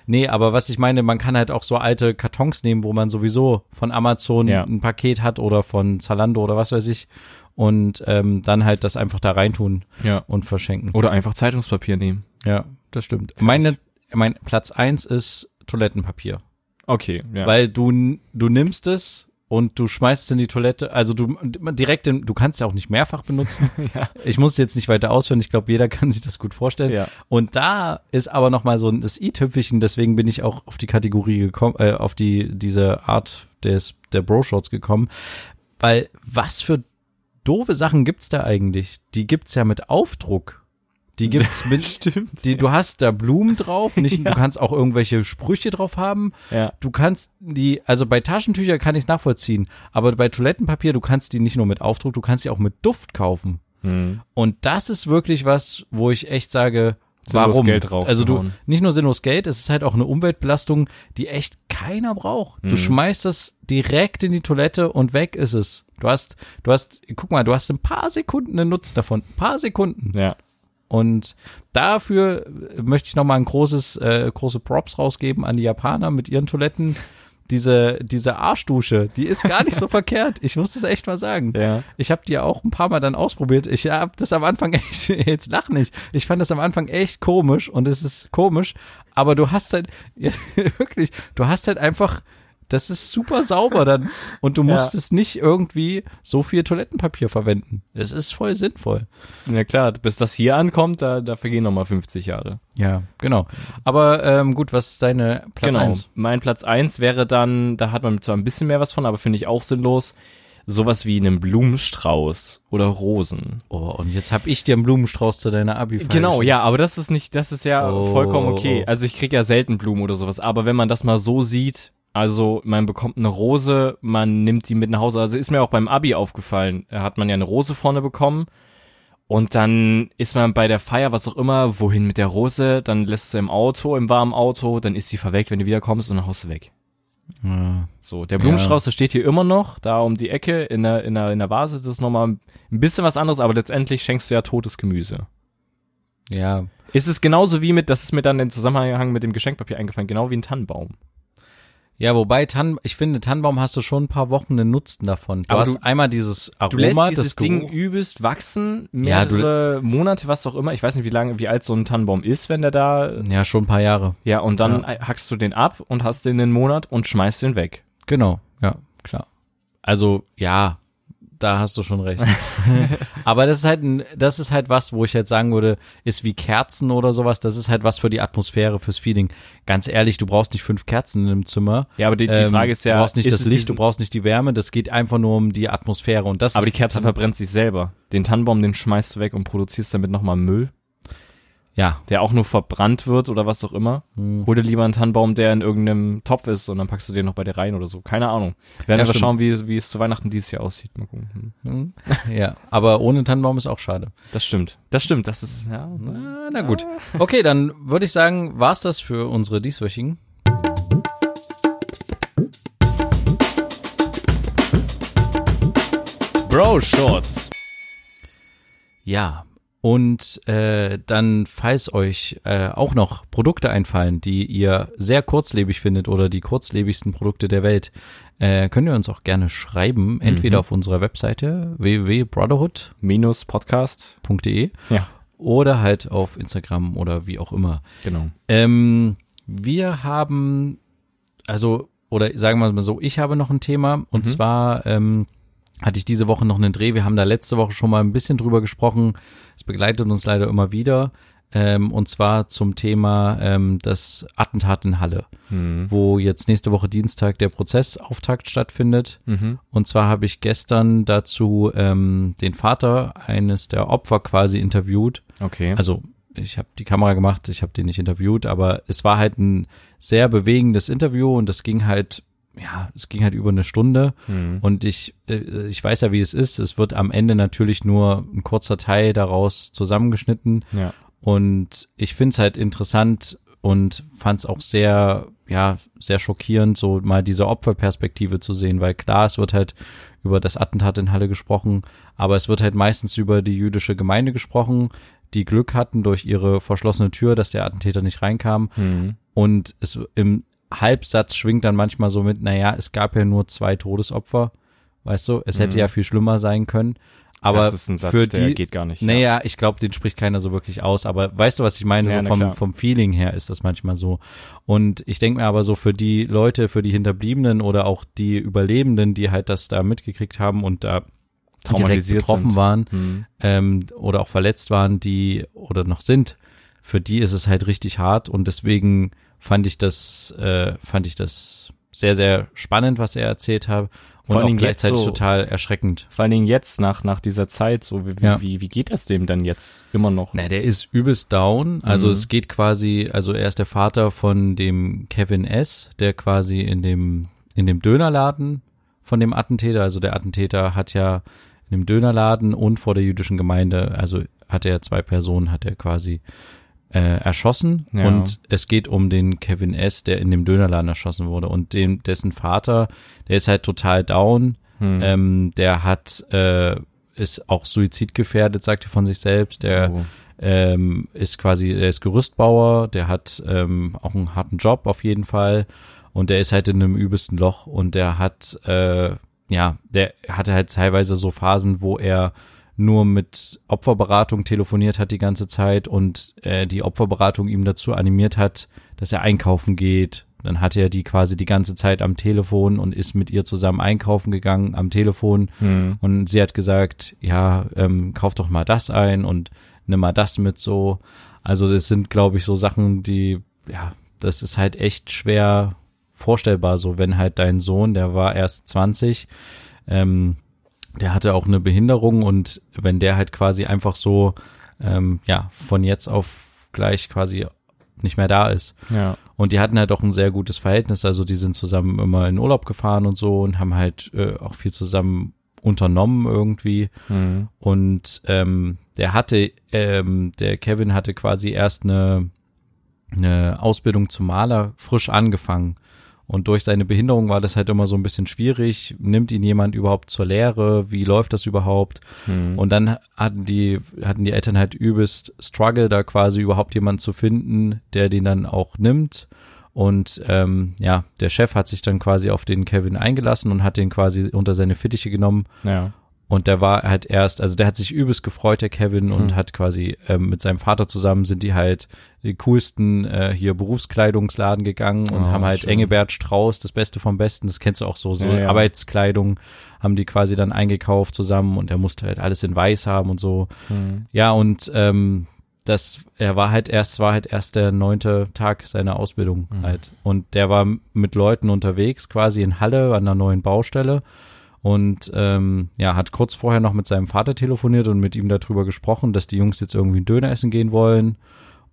Nee, aber was ich meine, man kann halt auch so alte Kartons nehmen, wo man sowieso von Amazon Ja. ein Paket hat oder von Zalando oder was weiß ich und ähm, dann halt das einfach da reintun Ja. und verschenken. Oder einfach Zeitungspapier nehmen. Ja, das stimmt. Meine, mein Platz eins ist Toilettenpapier. Okay, ja. Weil du, du nimmst es und du schmeißt es in die Toilette. Also du direkt, in, du kannst ja auch nicht mehrfach benutzen. ja. Ich muss es jetzt nicht weiter ausführen. Ich glaube, jeder kann sich das gut vorstellen. Ja. Und da ist aber noch mal so ein- das i-Tüpfelchen. Deswegen bin ich auch auf die Kategorie gekommen, äh, auf die diese Art des der Bro-Shorts gekommen. Weil was für doofe Sachen gibt's da eigentlich? Die gibt's ja mit Aufdruck. Die gibt's mit Stimmt. die, du hast da Blumen drauf, nicht, du kannst auch irgendwelche Sprüche drauf haben. Ja. Du kannst die, also bei Taschentücher kann ich es nachvollziehen, aber bei Toilettenpapier, du kannst die nicht nur mit Aufdruck, du kannst die auch mit Duft kaufen. Hm. Und das ist wirklich was, wo ich echt sage, Sinnlos Warum? Geld also du, nicht nur sinnlos Geld, es ist halt auch eine Umweltbelastung, die echt keiner braucht. Du Mhm. schmeißt es direkt in die Toilette und weg ist es. Du hast, du hast, guck mal, du hast ein paar Sekunden einen Nutzen davon. Ein paar Sekunden. Ja. Und dafür möchte ich nochmal ein großes, äh, große Props rausgeben an die Japaner mit ihren Toiletten. Diese, diese Arschdusche, die ist gar nicht so verkehrt. Ich muss das echt mal sagen. Ja. Ich habe die auch ein paar Mal dann ausprobiert. Ich habe das am Anfang echt, jetzt lach nicht. Ich fand das am Anfang echt komisch und es ist komisch, aber du hast halt, wirklich, du hast halt einfach, das ist super sauber dann und du musst Ja. es nicht irgendwie so viel Toilettenpapier verwenden. Es ist voll sinnvoll. Ja klar, bis das hier ankommt, da, da vergehen nochmal 50 Jahre. Ja, genau. Aber ähm, gut, was ist deine Platz genau. eins? Mein Platz eins wäre dann, da hat man zwar ein bisschen mehr was von, aber finde ich auch sinnlos, sowas wie einen Blumenstrauß oder Rosen. Oh, und jetzt hab ich dir einen Blumenstrauß zu deiner abi Genau, ja, aber das ist nicht, das ist ja Oh. vollkommen okay. Also ich krieg ja selten Blumen oder sowas, aber wenn man das mal so sieht, also man bekommt eine Rose, man nimmt die mit nach Hause. Also ist mir auch beim Abi aufgefallen, da hat man ja eine Rose vorne bekommen und dann ist man bei der Feier, was auch immer, wohin mit der Rose, dann lässt du im Auto, im warmen Auto, dann ist sie verwelkt, wenn du wiederkommst und dann haust du weg. Ja. So, der Blumenstrauß, der steht hier immer noch, da um die Ecke in der, in der, in der Vase, das ist nochmal ein bisschen was anderes, aber letztendlich schenkst du ja totes Gemüse. ja, Ist es genauso wie mit, das ist mir dann im Zusammenhang mit dem Geschenkpapier eingefallen, genau wie ein Tannenbaum. Ja, wobei Tann, ich finde, Tannenbaum hast du schon ein paar Wochen einen Nutzen davon. Du Aber hast du- einmal dieses Aroma, Du lässt dieses das. Ding übelst wachsen, Ja, du- mehrere Monate, was auch immer. Ich weiß nicht, wie lange, wie alt so ein Tannenbaum ist, wenn der da, Ja, schon ein paar Jahre. ja, und dann hackst du den ab und hast den einen Monat und schmeißt den weg. Genau, ja, klar. Also, ja, da hast du schon recht. Aber das ist halt ein, das ist halt was, wo ich jetzt sagen würde, ist wie Kerzen oder sowas, das ist halt was für die Atmosphäre, fürs Feeling. Ganz ehrlich, du brauchst nicht fünf Kerzen in einem Zimmer. Ja, aber die, die Ähm, Frage ist ja, du brauchst nicht das Licht, du brauchst nicht die Wärme, das geht einfach nur um die Atmosphäre und das aber die Kerze verbrennt sich selber. Den Tannenbaum, den schmeißt du weg und produzierst damit nochmal Müll, ja, der auch nur verbrannt wird oder was auch immer. Hm. Hol dir lieber einen Tannenbaum, der in irgendeinem Topf ist und dann packst du den noch bei dir rein oder so. Keine Ahnung. Werden Ja, wir stimmt. schauen, wie, wie es zu Weihnachten dieses Jahr aussieht. Mal gucken. Hm. Hm. ja, aber ohne Tannenbaum ist auch schade. Das stimmt. Das stimmt. Das ist, ja. Na, na gut. Okay, dann würde ich sagen, war's das für unsere dieswöchigen. Bro Shorts. Ja. Und äh, dann, falls euch äh, auch noch Produkte einfallen, die ihr sehr kurzlebig findet oder die kurzlebigsten Produkte der Welt, äh, könnt ihr uns auch gerne schreiben, entweder auf unserer Webseite Podcast. Ja. oder halt auf Instagram oder wie auch immer. Genau. Ähm, wir haben, also, oder sagen wir mal so, ich habe noch ein Thema und zwar ähm, hatte ich diese Woche noch einen Dreh. Wir haben da letzte Woche schon mal ein bisschen drüber gesprochen. Es begleitet uns leider immer wieder. Ähm, und zwar zum Thema ähm, das Attentat in Halle, Mhm. wo jetzt nächste Woche Dienstag der Prozessauftakt stattfindet. Mhm. Und zwar habe ich gestern dazu ähm, den Vater eines der Opfer quasi interviewt. Okay. Also ich habe die Kamera gemacht, ich habe den nicht interviewt, aber es war halt ein sehr bewegendes Interview und das ging halt, ja, es ging halt über eine Stunde Mhm. und ich, äh, ich weiß ja, wie es ist. Es wird am Ende natürlich nur ein kurzer Teil daraus zusammengeschnitten ja. und ich finde es halt interessant und fand es auch sehr, ja, sehr schockierend, so mal diese Opferperspektive zu sehen, weil klar, es wird halt über das Attentat in Halle gesprochen, aber es wird halt meistens über die jüdische Gemeinde gesprochen, die Glück hatten durch ihre verschlossene Tür, dass der Attentäter nicht reinkam. Mhm. Und es im Halbsatz schwingt dann manchmal so mit, naja, es gab ja nur zwei Todesopfer, weißt du, es hätte Mhm. ja viel schlimmer sein können. Aber das ist ein Satz, für der die, geht gar nicht. naja, ich glaube, den spricht keiner so wirklich aus, aber weißt du, was ich meine? Ja, so vom, vom Feeling her ist das manchmal so. Und ich denke mir aber so für die Leute, für die Hinterbliebenen oder auch die Überlebenden, die halt das da mitgekriegt haben und da Traumatisiert betroffen sind. waren Mhm. ähm, oder auch verletzt waren, die oder noch sind, für die ist es halt richtig hart und deswegen fand ich das, äh, fand ich das sehr, sehr spannend, was er erzählt hat und Vor allen Dingen gleichzeitig so- total erschreckend. Vor allen Dingen jetzt, nach, nach dieser Zeit, so wie, Ja. wie, wie geht es dem denn jetzt immer noch? Na, der ist übelst down. Also Mhm. es geht quasi, also er ist der Vater von dem Kevin S., der quasi in dem, in dem Dönerladen von dem Attentäter, also der Attentäter hat ja in dem Dönerladen und vor der jüdischen Gemeinde, also hat er zwei Personen, hat er quasi äh, erschossen Ja. und es geht um den Kevin S., der in dem Dönerladen erschossen wurde und dem, dessen Vater, der ist halt total down, Hm. ähm, der hat, äh, ist auch suizidgefährdet, sagt er von sich selbst, der oh. ähm, ist quasi, der ist Gerüstbauer, der hat ähm, auch einen harten Job auf jeden Fall und der ist halt in einem übelsten Loch und der hat, äh, ja, der hatte halt teilweise so Phasen, wo er nur mit Opferberatung telefoniert hat die ganze Zeit und äh, die Opferberatung ihm dazu animiert hat, dass er einkaufen geht. Dann hatte er die quasi die ganze Zeit am Telefon und ist mit ihr zusammen einkaufen gegangen am Telefon. Hm. Und sie hat gesagt, ja, ähm, kauf doch mal das ein und nimm mal das mit so. Also das sind, glaube ich, so Sachen, die, ja, das ist halt echt schwer vorstellbar, so wenn halt dein Sohn, der war erst 20, ähm, der hatte auch eine Behinderung und wenn der halt quasi einfach so, ähm, ja, von jetzt auf gleich quasi nicht mehr da ist. Ja. Und die hatten halt auch ein sehr gutes Verhältnis. Also die sind zusammen immer in Urlaub gefahren und so und haben halt äh, auch viel zusammen unternommen irgendwie. Hm. Und ähm, der hatte, ähm, der Kevin hatte quasi erst eine, eine Ausbildung zum Maler frisch angefangen. Und durch seine Behinderung war das halt immer so ein bisschen schwierig. Nimmt ihn jemand überhaupt zur Lehre? Wie läuft das überhaupt? Hm. Und dann hatten die, hatten die Eltern halt übelst Struggle, da quasi überhaupt jemanden zu finden, der den dann auch nimmt. Und ähm, ja, der Chef hat sich dann quasi auf den Kevin eingelassen und hat den quasi unter seine Fittiche genommen. ja. Und der war halt erst, also der hat sich übelst gefreut, der Kevin, und Hm. hat quasi ähm, mit seinem Vater zusammen sind die halt die coolsten äh, hier Berufskleidungsladen gegangen und Oh, haben halt schön. Engelbert Strauß, das Beste vom Besten, das kennst du auch so, so Ja, ja. Arbeitskleidung haben die quasi dann eingekauft zusammen und er musste halt alles in weiß haben und so. Hm. Ja, und ähm, das, er war halt erst, war halt erst der neunte Tag seiner Ausbildung Mhm. halt. Und der war mit Leuten unterwegs, quasi in Halle an einer neuen Baustelle. Und ähm, ja, hat kurz vorher noch mit seinem Vater telefoniert und mit ihm darüber gesprochen, dass die Jungs jetzt irgendwie einen Döner essen gehen wollen.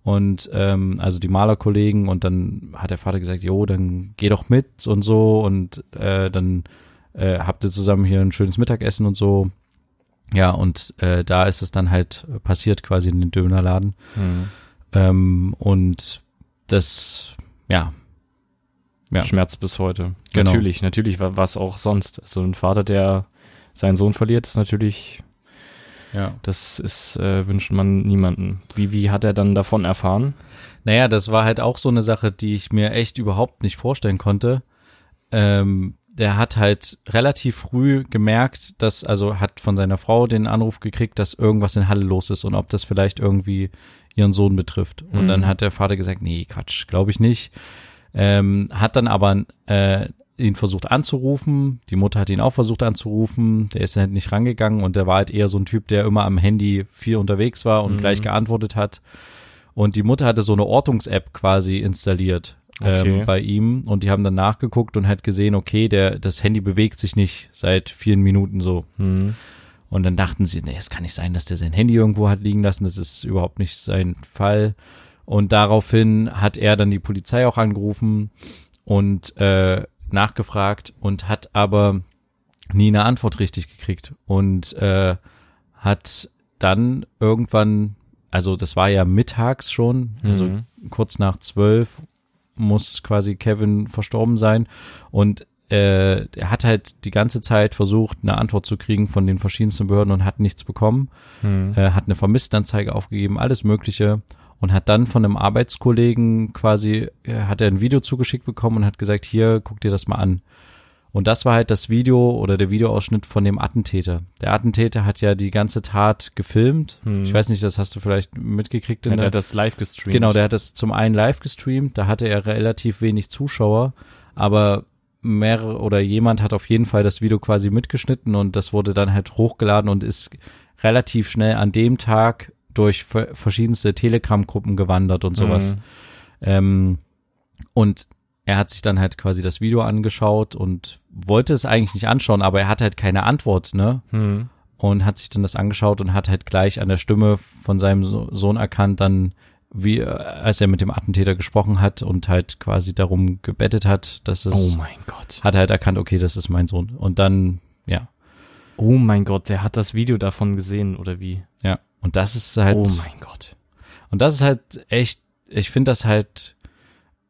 Und ähm, also die Malerkollegen und dann hat der Vater gesagt, jo, dann geh doch mit und so und äh, dann äh, habt ihr zusammen hier ein schönes Mittagessen und so. Ja, und äh, da ist es dann halt passiert quasi in den Dönerladen. Hm. Ähm, und das, ja, Ja. Schmerz bis heute. Genau. Natürlich, natürlich, wa- was auch sonst. Also ein Vater, der seinen Sohn verliert, ist natürlich, ja. das ist, äh, wünscht man niemanden. Wie, wie hat er dann davon erfahren? Naja, das war halt auch so eine Sache, die ich mir echt überhaupt nicht vorstellen konnte. Ähm, der hat halt relativ früh gemerkt, dass, also hat von seiner Frau den Anruf gekriegt, dass irgendwas in Halle los ist und ob das vielleicht irgendwie ihren Sohn betrifft. Und Mhm. dann hat der Vater gesagt, nee, Quatsch, glaube ich nicht. Ähm, hat dann aber äh, ihn versucht anzurufen. Die Mutter hat ihn auch versucht anzurufen. Der ist halt nicht rangegangen und der war halt eher so ein Typ, der immer am Handy viel unterwegs war und Mhm. gleich geantwortet hat. Und die Mutter hatte so eine Ortungs-App quasi installiert Okay. ähm, bei ihm und die haben dann nachgeguckt und halt gesehen, okay, der das Handy bewegt sich nicht seit vielen Minuten so. Hm. Und dann dachten sie, nee, es kann nicht sein, dass der sein Handy irgendwo hat liegen lassen. Das ist überhaupt nicht sein Fall. Und daraufhin hat er dann die Polizei auch angerufen und äh, nachgefragt und hat aber nie eine Antwort richtig gekriegt und äh, hat dann irgendwann, also das war ja mittags schon, also Mhm. kurz nach zwölf muss quasi Kevin verstorben sein und äh, er hat halt die ganze Zeit versucht, eine Antwort zu kriegen von den verschiedensten Behörden und hat nichts bekommen, Hm. äh, hat eine Vermisstenanzeige aufgegeben, alles Mögliche und hat dann von einem Arbeitskollegen quasi, äh, hat er ein Video zugeschickt bekommen und hat gesagt, hier, guck dir das mal an. Und das war halt das Video oder der Videoausschnitt von dem Attentäter. Der Attentäter hat ja die ganze Tat gefilmt. Hm. Ich weiß nicht, das hast du vielleicht mitgekriegt. in Ja, der der- hat das live gestreamt. Genau, der hat das zum einen live gestreamt, da hatte er relativ wenig Zuschauer, aber mehrere oder jemand hat auf jeden Fall das Video quasi mitgeschnitten und das wurde dann halt hochgeladen und ist relativ schnell an dem Tag durch ver- verschiedenste Telegram-Gruppen gewandert und sowas. Mhm. Ähm, und er hat sich dann halt quasi das Video angeschaut und wollte es eigentlich nicht anschauen, aber er hat halt keine Antwort, ne? Hm. und hat sich dann das angeschaut und hat halt gleich an der Stimme von seinem So- Sohn erkannt, dann wie äh, als er mit dem Attentäter gesprochen hat und halt quasi darum gebettet hat, dass es Oh mein Gott. hat er halt erkannt, okay, das ist mein Sohn und dann ja, Oh mein Gott, der hat das Video davon gesehen, oder wie? ja und das ist halt Oh mein Gott. Und das ist halt echt, ich finde das halt,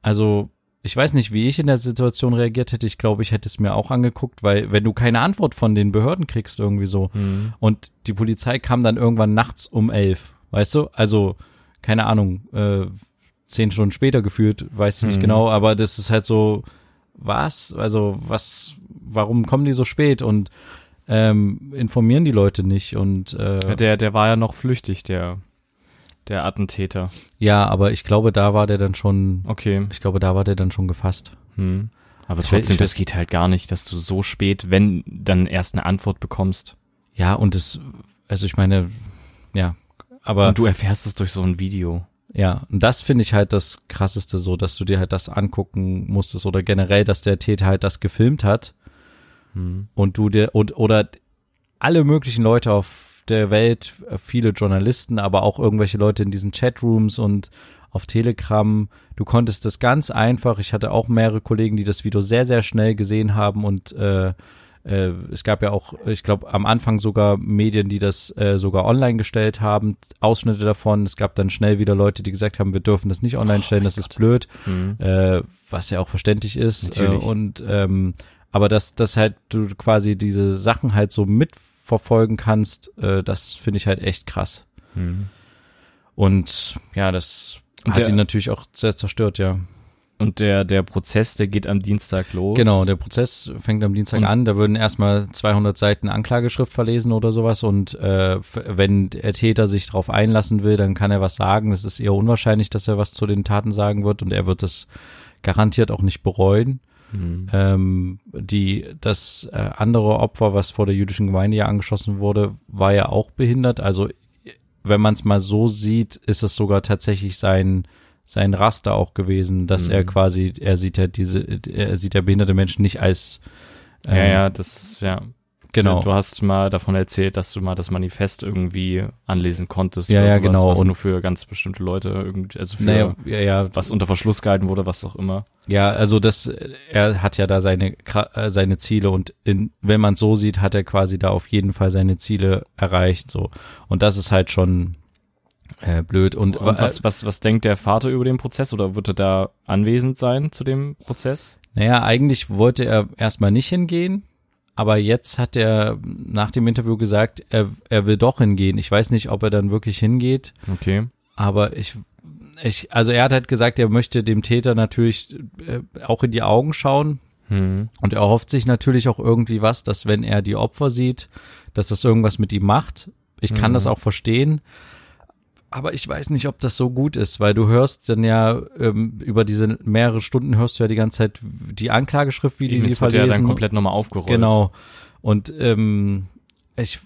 also ich weiß nicht, wie ich in der Situation reagiert hätte. Ich glaube, ich hätte es mir auch angeguckt, weil wenn du keine Antwort von den Behörden kriegst irgendwie so Mhm. und die Polizei kam dann irgendwann nachts um elf, weißt du? Also keine Ahnung, äh, zehn Stunden später gefühlt, weiß ich nicht Mhm. genau, aber das ist halt so, was? Also was? Warum kommen die so spät und ähm, informieren die Leute nicht und äh, Der, der war ja noch flüchtig, der, der Attentäter. ja, aber ich glaube, da war der dann schon, Okay. ich glaube, da war der dann schon gefasst. Hm. Aber trotzdem, das geht halt gar nicht, dass du so spät, wenn dann erst eine Antwort bekommst. Ja, und das, also ich meine, ja, aber Und du erfährst es durch so ein Video. ja, und das finde ich halt das krasseste so, dass du dir halt das angucken musstest oder generell, dass der Täter halt das gefilmt hat Hm. und du dir und oder alle möglichen Leute auf der Welt, viele Journalisten, aber auch irgendwelche Leute in diesen Chatrooms und auf Telegram, du konntest das ganz einfach, ich hatte auch mehrere Kollegen, die das Video sehr, sehr schnell gesehen haben und äh, äh, es gab ja auch, ich glaube, am Anfang sogar Medien, die das äh, sogar online gestellt haben, Ausschnitte davon. Es gab dann schnell wieder Leute, die gesagt haben, wir dürfen das nicht online stellen, das ist blöd Hm. äh, was ja auch verständlich ist. Äh, Natürlich. und ähm, aber dass, dass halt du quasi diese Sachen halt so mitverfolgen kannst, äh, das finde ich halt echt krass. Hm. Und ja, das Und hat der- ihn natürlich auch sehr zerstört, ja. Und der, der Prozess, der geht am Dienstag los. Genau, der Prozess fängt am Dienstag Und- an. Da würden erstmal 200 Seiten Anklageschrift verlesen oder sowas. Und äh, wenn der Täter sich darauf einlassen will, dann kann er was sagen. Es ist eher unwahrscheinlich, dass er was zu den Taten sagen wird. Und er wird es garantiert auch nicht bereuen. Hm. Ähm, die, das äh, andere Opfer, was vor der jüdischen Gemeinde ja angeschossen wurde, war ja auch behindert. Also wenn man es mal so sieht, ist es sogar tatsächlich sein sein Raster auch gewesen, dass Mhm. er quasi, er sieht ja diese, er sieht ja behinderte Menschen nicht als ähm, Ja, ja, das, ja. Genau. Du hast mal davon erzählt, dass du mal das Manifest irgendwie anlesen konntest. Ja, ja, sowas, genau. Was Und- nur für ganz bestimmte Leute irgendwie, also für naja, ja, ja, was unter Verschluss gehalten wurde, was auch immer. ja, also das, er hat ja da seine äh, seine Ziele und in, wenn man so sieht, hat er quasi da auf jeden Fall seine Ziele erreicht, so und das ist halt schon äh, blöd und, Und was, was, was denkt der Vater über den Prozess oder wird er da anwesend sein zu dem Prozess? Naja, eigentlich wollte er erstmal nicht hingehen, aber jetzt hat er nach dem Interview gesagt, er, er will doch hingehen. Ich weiß nicht, ob er dann wirklich hingeht, Okay. aber ich, ich, also er hat halt gesagt, er möchte dem Täter natürlich äh, auch in die Augen schauen Hm. und er hofft sich natürlich auch irgendwie was, dass wenn er die Opfer sieht, dass das irgendwas mit ihm macht. Ich kann Mhm. das auch verstehen. Aber ich weiß nicht, ob das so gut ist, weil du hörst dann ja ähm, über diese mehrere Stunden hörst du ja die ganze Zeit die Anklageschrift, wie die Eben, die es wird ja verlesen. dann komplett nochmal aufgerollt. Genau. Und ähm, ich,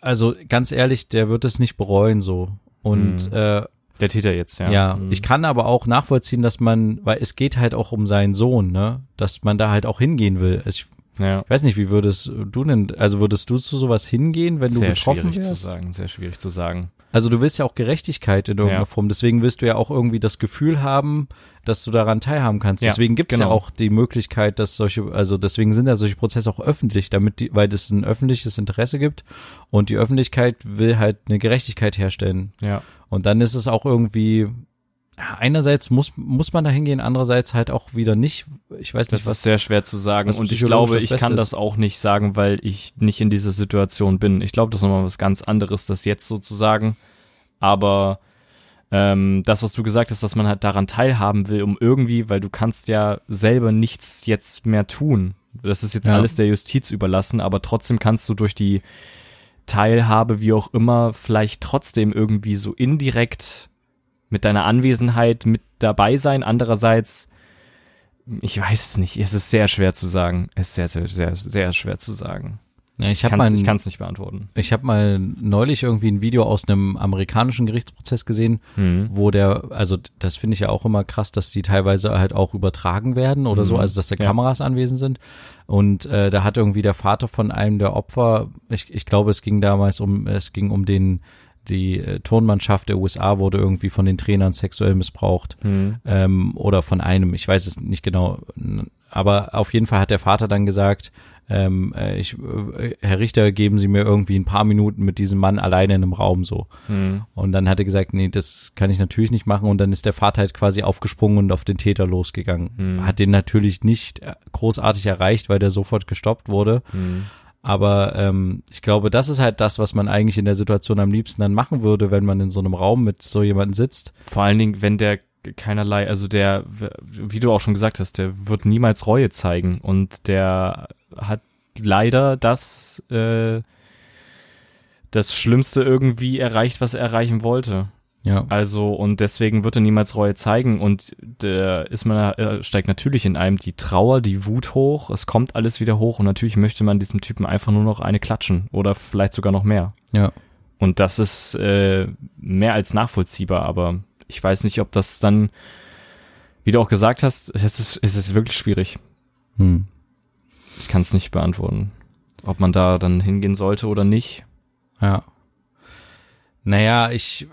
also ganz ehrlich, der wird es nicht bereuen so. Und Mhm. äh, Der Täter jetzt, ja. ja, Hm. ich kann aber auch nachvollziehen, dass man, weil es geht halt auch um seinen Sohn, ne, dass man da halt auch hingehen will. Ich ja. weiß nicht, wie würdest du denn, also würdest du zu sowas hingehen, wenn du sehr betroffen schwierig wärst? zu sagen, sehr schwierig zu sagen. Also du willst ja auch Gerechtigkeit in irgendeiner Ja. Form. Deswegen willst du ja auch irgendwie das Gefühl haben, dass du daran teilhaben kannst. Ja, deswegen gibt's ja genau. auch die Möglichkeit, dass solche, also deswegen sind ja solche Prozesse auch öffentlich, damit die, weil es ein öffentliches Interesse gibt und die Öffentlichkeit will halt eine Gerechtigkeit herstellen. Ja. Und dann ist es auch irgendwie, ja, einerseits muss, muss man da hingehen, andererseits halt auch wieder nicht. Ich weiß Das nicht, ist was. sehr schwer zu sagen. Und ich glaube, das ich kann ist. das auch nicht sagen, weil ich nicht in dieser Situation bin. Ich glaube, das ist nochmal was ganz anderes, das jetzt so zu sagen. Aber ähm, das, was du gesagt hast, dass man halt daran teilhaben will, um irgendwie, weil du kannst ja selber nichts jetzt mehr tun. Das ist jetzt Ja. alles der Justiz überlassen, aber trotzdem kannst du durch die Teilhabe, wie auch immer, vielleicht trotzdem irgendwie so indirekt mit deiner Anwesenheit mit dabei sein. Andererseits, ich weiß es nicht, es ist sehr schwer zu sagen. Es ist sehr, sehr, sehr, sehr schwer zu sagen. Ja, ich kann es nicht beantworten. ich habe mal neulich irgendwie ein Video aus einem amerikanischen Gerichtsprozess gesehen, Hm. wo der, also das finde ich ja auch immer krass, dass die teilweise halt auch übertragen werden oder so, Mhm. also dass da Ja. Kameras anwesend sind. Und äh, da hat irgendwie der Vater von einem der Opfer, ich, ich glaube, es ging damals um, es ging um den, die äh, Turnmannschaft der USA wurde irgendwie von den Trainern sexuell missbraucht Hm. ähm, oder von einem, ich weiß es nicht genau. Aber auf jeden Fall hat der Vater dann gesagt, ähm, äh, ich, äh, Herr Richter, geben Sie mir irgendwie ein paar Minuten mit diesem Mann alleine in einem Raum so. Hm. Und dann hat er gesagt, nee, das kann ich natürlich nicht machen. Und dann ist der Vater halt quasi aufgesprungen und auf den Täter losgegangen. Hm. Hat den natürlich nicht äh, großartig erreicht, weil der sofort gestoppt wurde. Hm. Aber ähm, ich glaube, das ist halt das, was man eigentlich in der Situation am liebsten dann machen würde, wenn man in so einem Raum mit so jemandem sitzt. Vor allen Dingen, wenn der keinerlei, also der, wie du auch schon gesagt hast, der wird niemals Reue zeigen und der hat leider das, äh, das Schlimmste irgendwie erreicht, was er erreichen wollte. Ja. Also, und deswegen wird er niemals Reue zeigen und der ist man, steigt natürlich in einem die Trauer, die Wut hoch, es kommt alles wieder hoch und natürlich möchte man diesem Typen einfach nur noch eine klatschen oder vielleicht sogar noch mehr. Ja. Und das ist äh, mehr als nachvollziehbar, aber ich weiß nicht, ob das dann, wie du auch gesagt hast, es ist, es ist wirklich schwierig. Hm. Ich kann es nicht beantworten. Ob man da dann hingehen sollte oder nicht. Ja. Naja, ich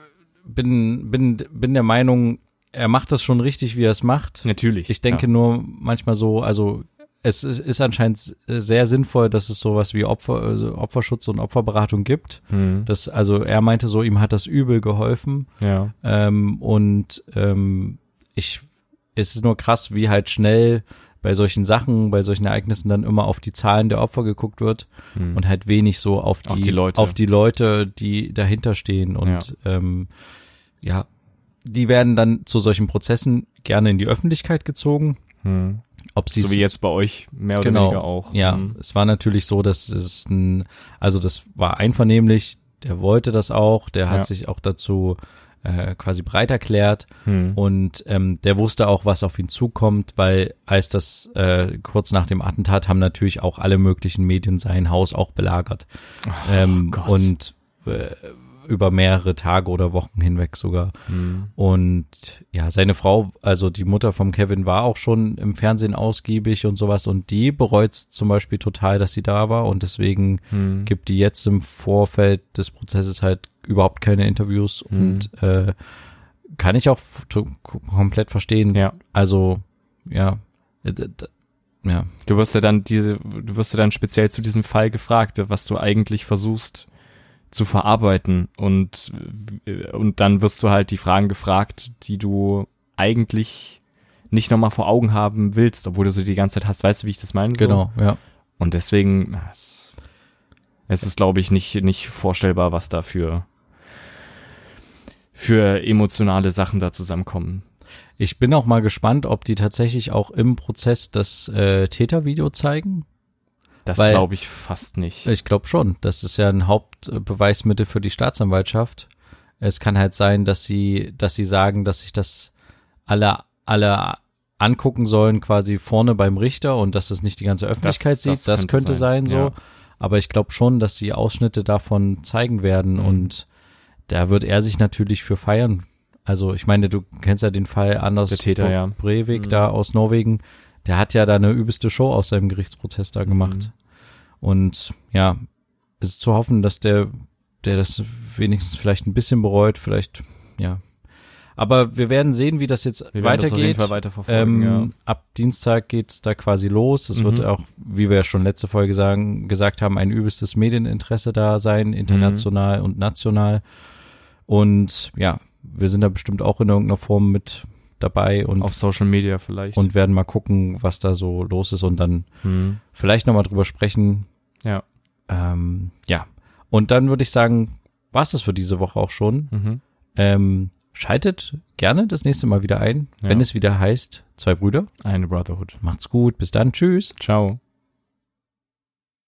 bin, bin, bin der Meinung, er macht das schon richtig, wie er es macht. Natürlich. Ich denke ja. nur manchmal so, also es ist anscheinend sehr sinnvoll, dass es sowas wie Opfer, also Opferschutz und Opferberatung gibt. Hm. Das, also er meinte so, ihm hat das übel geholfen. Ja. Ähm, und ähm, ich, es ist nur krass, wie halt schnell bei solchen Sachen, bei solchen Ereignissen dann immer auf die Zahlen der Opfer geguckt wird Hm. und halt wenig so auf die, Auf die Leute. auf die Leute, die dahinter stehen. Und ähm, ja, die werden dann zu solchen Prozessen gerne in die Öffentlichkeit gezogen. Hm. Ob sie So wie jetzt bei euch mehr oder genau, weniger auch. Ja, Hm. es war natürlich so, dass es ein, also das war einvernehmlich, der wollte das auch, der hat Ja. sich auch dazu äh, quasi bereit erklärt Hm. und ähm, der wusste auch, was auf ihn zukommt, weil als das äh, kurz nach dem Attentat haben natürlich auch alle möglichen Medien sein Haus auch belagert ähm, Gott. und äh, über mehrere Tage oder Wochen hinweg sogar. Hm. Und ja, seine Frau, also die Mutter vom Kevin, war auch schon im Fernsehen ausgiebig und sowas und die bereut zum Beispiel total, dass sie da war und deswegen Hm. gibt die jetzt im Vorfeld des Prozesses halt überhaupt keine Interviews Mhm. und äh, kann ich auch komplett verstehen. Ja. Also ja, ja, Du wirst ja dann diese, du wirst ja dann speziell zu diesem Fall gefragt, was du eigentlich versuchst zu verarbeiten und, und dann wirst du halt die Fragen gefragt, die du eigentlich nicht nochmal vor Augen haben willst, obwohl du sie die ganze Zeit hast. Weißt du, wie ich das meine? So? genau, ja. Und deswegen, es, es ist, glaube ich, nicht, nicht vorstellbar, was da für, für emotionale Sachen da zusammenkommen. Ich bin auch mal gespannt, ob die tatsächlich auch im Prozess das äh, Tätervideo zeigen. Das glaube ich fast nicht. Ich glaube schon. Das ist ja ein Hauptbeweismittel für die Staatsanwaltschaft. Es kann halt sein, dass sie, dass sie sagen, dass sich das alle, alle angucken sollen, quasi vorne beim Richter und dass das nicht die ganze Öffentlichkeit das sieht. Das könnte könnte sein, sein, so. ja. Aber ich glaube schon, dass sie Ausschnitte davon zeigen werden Mhm. und da wird er sich natürlich für feiern. Also ich meine, du kennst ja den Fall Anders Der Täter, ja. Breivik Mhm. da aus Norwegen. Der hat ja da eine übelste Show aus seinem Gerichtsprozess da gemacht. Mhm. Und ja, es ist zu hoffen, dass der, der das wenigstens vielleicht ein bisschen bereut, vielleicht, ja. Aber wir werden sehen, wie das jetzt Wir das weitergeht. Fall weiterverfolgen, ähm, Ab Dienstag geht's da quasi los. Es Mhm. wird auch, wie wir ja schon letzte Folge sagen, gesagt haben, ein übelstes Medieninteresse da sein, international Mhm. und national. Und ja, wir sind da bestimmt auch in irgendeiner Form mit dabei und, Auf Social Media vielleicht. und werden mal gucken, was da so los ist und dann hm. vielleicht nochmal drüber sprechen. Ja. Ähm, ja. Und dann würde ich sagen, war's das für diese Woche auch schon. Mhm. Ähm, schaltet gerne das nächste Mal wieder ein, Ja. wenn es wieder heißt, zwei Brüder. Eine Brotherhood. Macht's gut, bis dann, tschüss. Ciao.